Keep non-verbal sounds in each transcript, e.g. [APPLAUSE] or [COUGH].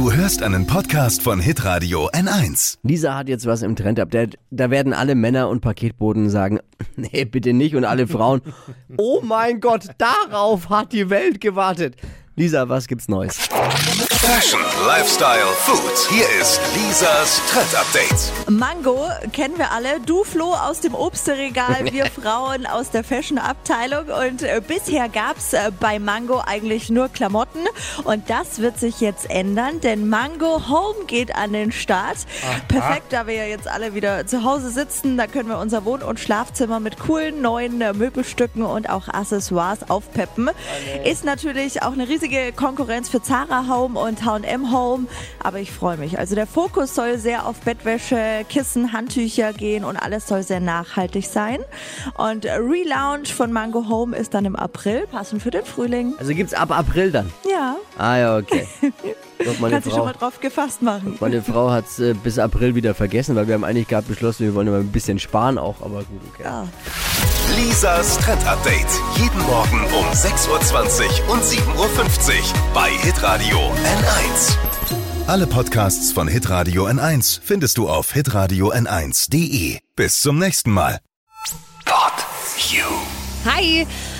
Du hörst einen Podcast von Hitradio N1. Lisa hat jetzt was im Trend-Update. Da werden alle Männer und Paketboden sagen, [LAUGHS] nee, bitte nicht. Und alle Frauen, [LAUGHS] oh mein Gott, darauf hat die Welt gewartet. Lisa, was gibt's Neues? Fashion, Lifestyle, Food. Hier ist Lisas Trend Update. Mango kennen wir alle. Du Flo aus dem Obstregal, [LAUGHS] wir Frauen aus der Fashion-Abteilung. Und äh, bisher gab's äh, bei Mango eigentlich nur Klamotten. Und das wird sich jetzt ändern, denn Mango Home geht an den Start. Perfekt, da wir ja jetzt alle wieder zu Hause sitzen. Da können wir unser Wohn- und Schlafzimmer mit coolen neuen äh, Möbelstücken und auch Accessoires aufpeppen. Ist natürlich auch eine riesige Konkurrenz für Zara Home und H&M Home. Aber ich freue mich. Also der Fokus soll sehr auf Bettwäsche, Kissen, Handtücher gehen und alles soll sehr nachhaltig sein. Und Relaunch von Mango Home ist dann im April, passend für den Frühling. Also gibt's ab April dann. Ja, Ah ja, okay. [LAUGHS] Doch, meine kannst du schon Frau, mal drauf gefasst machen. meine Frau hat's äh, bis April wieder vergessen, weil wir haben eigentlich gerade beschlossen, wir wollen immer ein bisschen sparen auch, aber gut, okay. Ja. Lisas Trend Update. Jeden Morgen um 6.20 Uhr und 7.50 Uhr bei Hitradio N1. Alle Podcasts von Hitradio N1 findest du auf hitradio n1.de. Bis zum nächsten Mal. Pod You. Hi,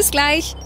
Bis gleich.